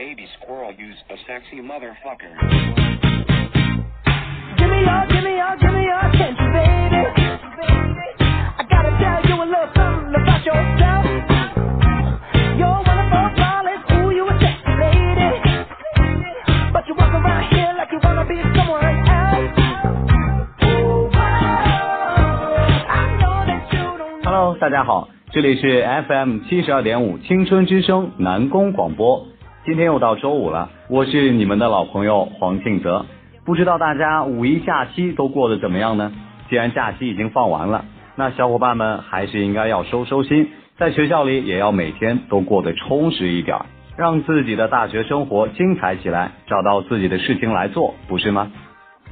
baby squirrel use a sexy motherfucker. Give me your, give me your, give me your attention, baby. I gotta tell you a little something about yourself. You're wonderful, darling, ooh, you a sexy lady. But you walk around here like you wanna be someone else. Ooh, wow. I know that you don't Hello，大家好，这里是 FM 七十二点五青春之声南宫广播。 今天又到周五了，我是你们的老朋友黄庆泽。不知道大家五一假期都过得怎么样呢？既然假期已经放完了，那小伙伴们还是应该要收收心，在学校里也要每天都过得充实一点，让自己的大学生活精彩起来，找到自己的事情来做，不是吗？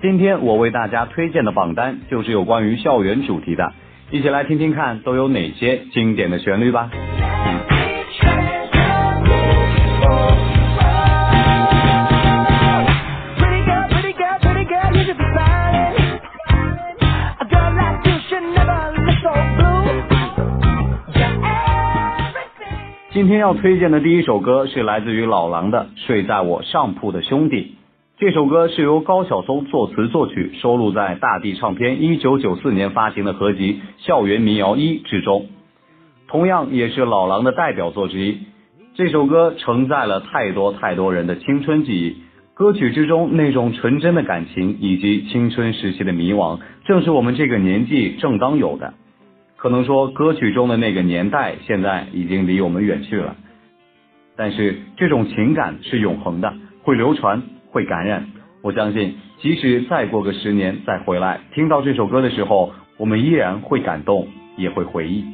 今天我为大家推荐的榜单就是有关于校园主题的，一起来听听看都有哪些经典的旋律吧。今天要推荐的第一首歌是来自于老狼的《睡在我上铺的兄弟》。这首歌是由高晓松作词作曲，收录在大地唱片一九九四年发行的合集《校园民谣一》之中，同样也是老狼的代表作之一。这首歌承载了太多太多人的青春记忆，歌曲之中那种纯真的感情以及青春时期的迷惘，正是我们这个年纪正当有的。可能说歌曲中的那个年代现在已经离我们远去了，但是这种情感是永恒的，会流传，会感染。我相信，即使再过个十年再回来，听到这首歌的时候，我们依然会感动，也会回忆。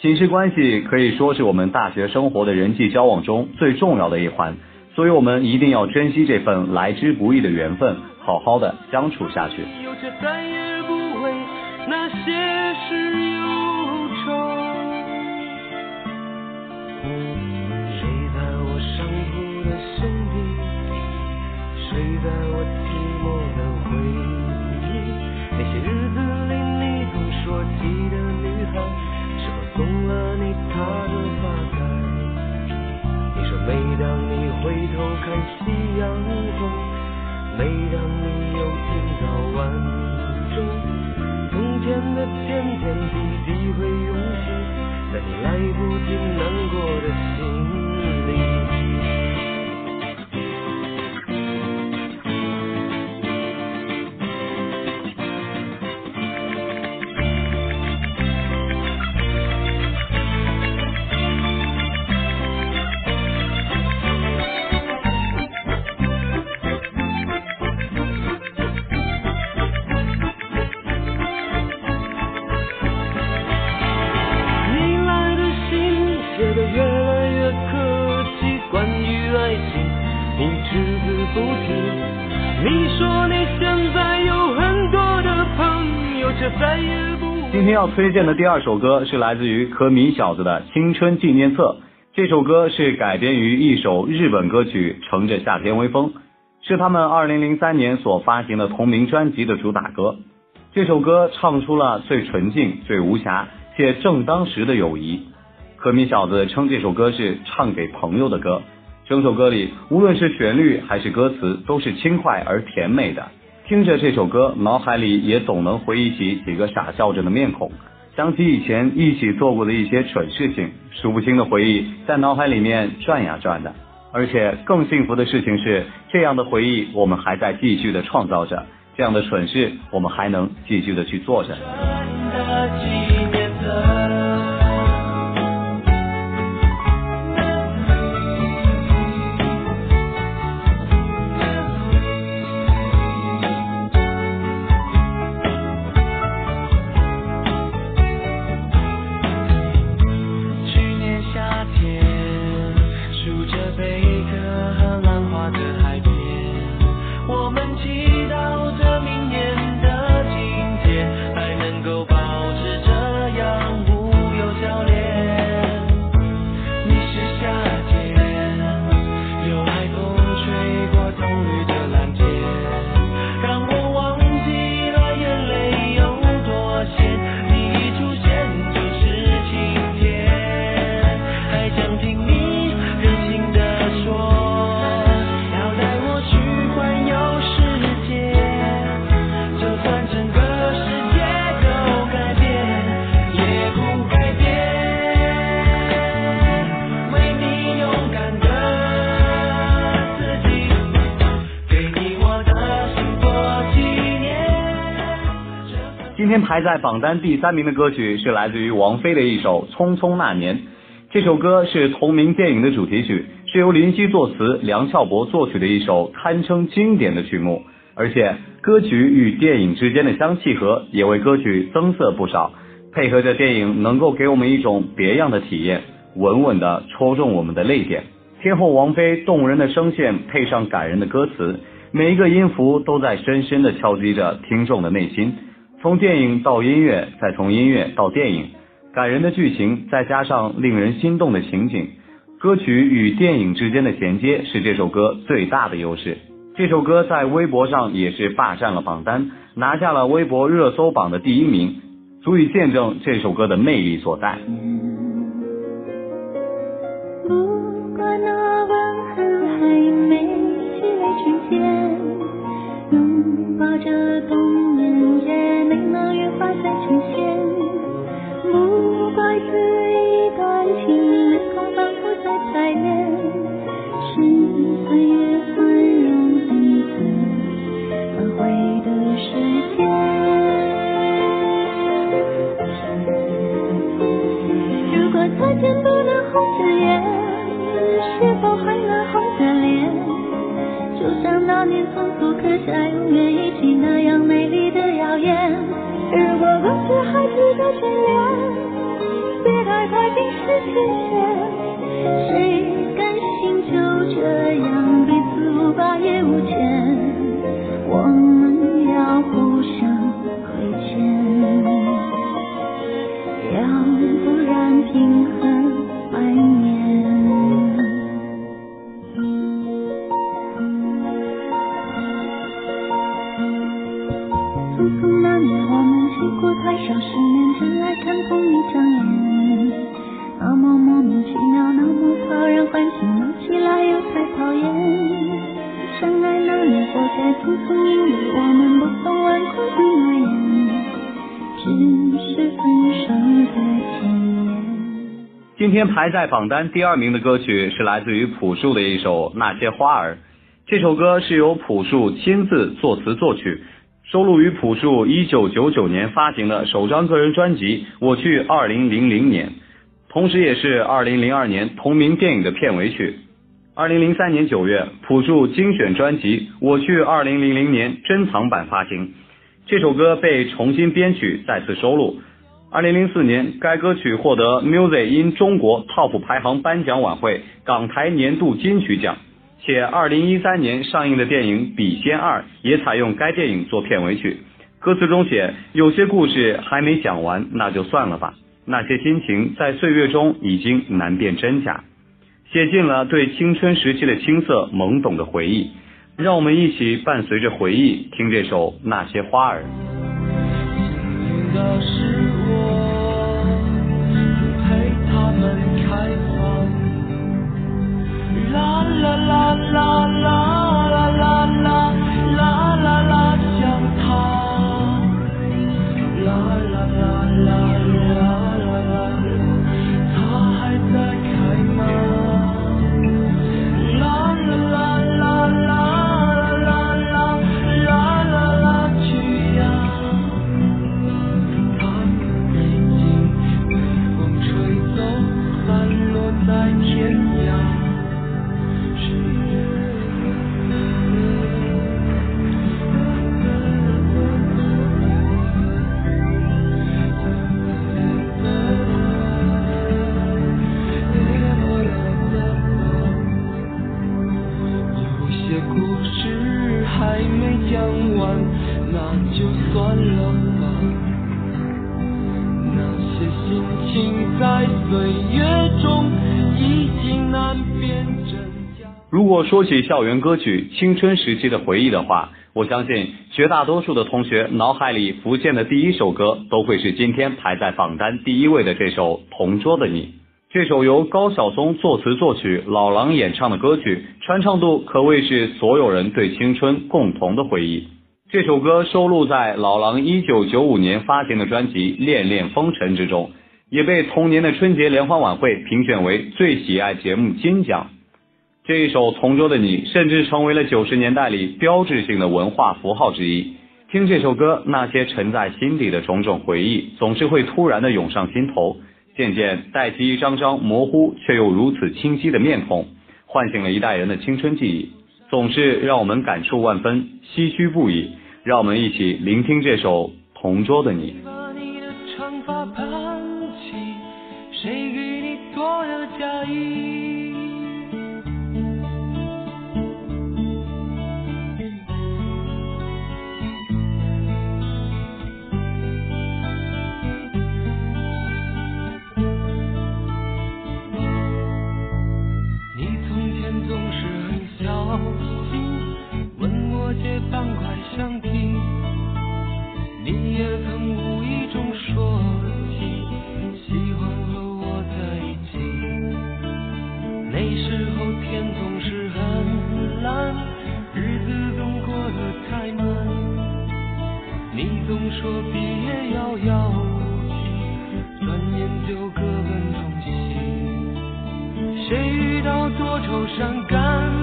寝室关系可以说是我们大学生活的人际交往中最重要的一环，所以我们一定要珍惜这份来之不易的缘分，好好的相处下去。有着再也不为那些事回头看夕阳红，每当你又听到晚钟，从前的点点滴滴会涌起在你来不及难过的心里。你只字不提。你说你现在有很多的朋友，却再也不。今天要推荐的第二首歌是来自于可米小子的《青春纪念册》。这首歌是改编于一首日本歌曲《乘着夏天微风》，是他们2003年所发行的同名专辑的主打歌。这首歌唱出了最纯净、最无瑕且正当时的友谊。可米小子称这首歌是唱给朋友的歌。整首歌里，无论是旋律还是歌词，都是轻快而甜美的。听着这首歌，脑海里也总能回忆起几个傻笑着的面孔，想起以前一起做过的一些蠢事情，数不清的回忆在脑海里面转呀转的。而且更幸福的事情是，这样的回忆我们还在继续的创造着，这样的蠢事我们还能继续的去做着。今天排在榜单第三名的歌曲是来自于王菲的一首《匆匆那年》。这首歌是同名电影的主题曲，是由林夕作词、梁翘柏作曲的一首堪称经典的曲目。而且歌曲与电影之间的相契合，也为歌曲增色不少。配合着电影，能够给我们一种别样的体验，稳稳的戳中我们的泪点。天后王菲动人的声线配上感人的歌词，每一个音符都在深深的敲击着听众的内心。从电影到音乐，再从音乐到电影，感人的剧情再加上令人心动的情景，歌曲与电影之间的衔接是这首歌最大的优势。这首歌在微博上也是霸占了榜单，拿下了微博热搜榜的第一名，足以见证这首歌的魅力所在。拥抱着冬，无法再呈现。不怪这一段情没空反复再排练是岁月这世界谁甘心就这样彼此无？霸也无牵。我们要互相亏欠，要不？然平衡怀念。匆匆那年，我们见过太少世。年真爱，看同一张脸。那么莫名其妙，那么讨人欢喜，闹起来又太讨厌。相爱那年，活该匆匆，因为我们不曾顽固的诺言，只是分手的前言。今天排在榜单第二名的歌曲是来自于朴树的一首《那些花儿》。这首歌是由朴树亲自作词作曲，收录于朴树1999年发行的首张个人专辑《我去2000年》，同时也是2002年同名电影的片尾曲。2003年9月，朴树精选专辑《我去2000年》珍藏版发行，这首歌被重新编曲再次收录。二零零四年，该歌曲获得 Music in 中国 TOP 排行颁奖晚会港台年度金曲奖，且二零一三年上映的电影《笔仙二》也采用该电影做片尾曲。歌词中写：“有些故事还没讲完，那就算了吧。那些心情在岁月中已经难辨真假。”写尽了对青春时期的青涩懵懂的回忆。让我们一起伴随着回忆，听这首《那些花儿》。陪他们开放，啦啦啦啦啦啦啦啦啦说起校园歌曲、青春时期的回忆的话，我相信绝大多数的同学脑海里浮现的第一首歌都会是今天排在榜单第一位的这首《同桌的你》。这首由高晓松作词作曲、老狼演唱的歌曲，传唱度可谓是所有人对青春共同的回忆。这首歌收录在老狼一九九五年发行的专辑《恋恋风尘》之中，也被同年的春节联欢晚会评选为最喜爱节目金奖。这一首《同桌的你》甚至成为了九十年代里标志性的文化符号之一。听这首歌，那些沉在心底的种种回忆，总是会突然的涌上心头，渐渐带起一张张模糊却又如此清晰的面孔，唤醒了一代人的青春记忆，总是让我们感触万分，唏嘘不已。让我们一起聆听这首《同桌的你》。谁给你做的嫁谁遇到多愁善感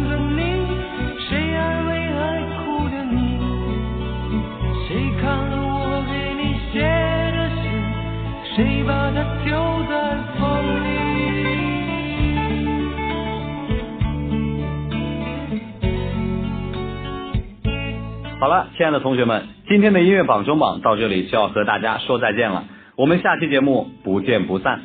的你？谁安慰爱哭的你？谁看了我给你写的信？谁把它丢在风里？好了，亲爱的同学们，今天的音乐榜中榜到这里就要和大家说再见了，我们下期节目不见不散。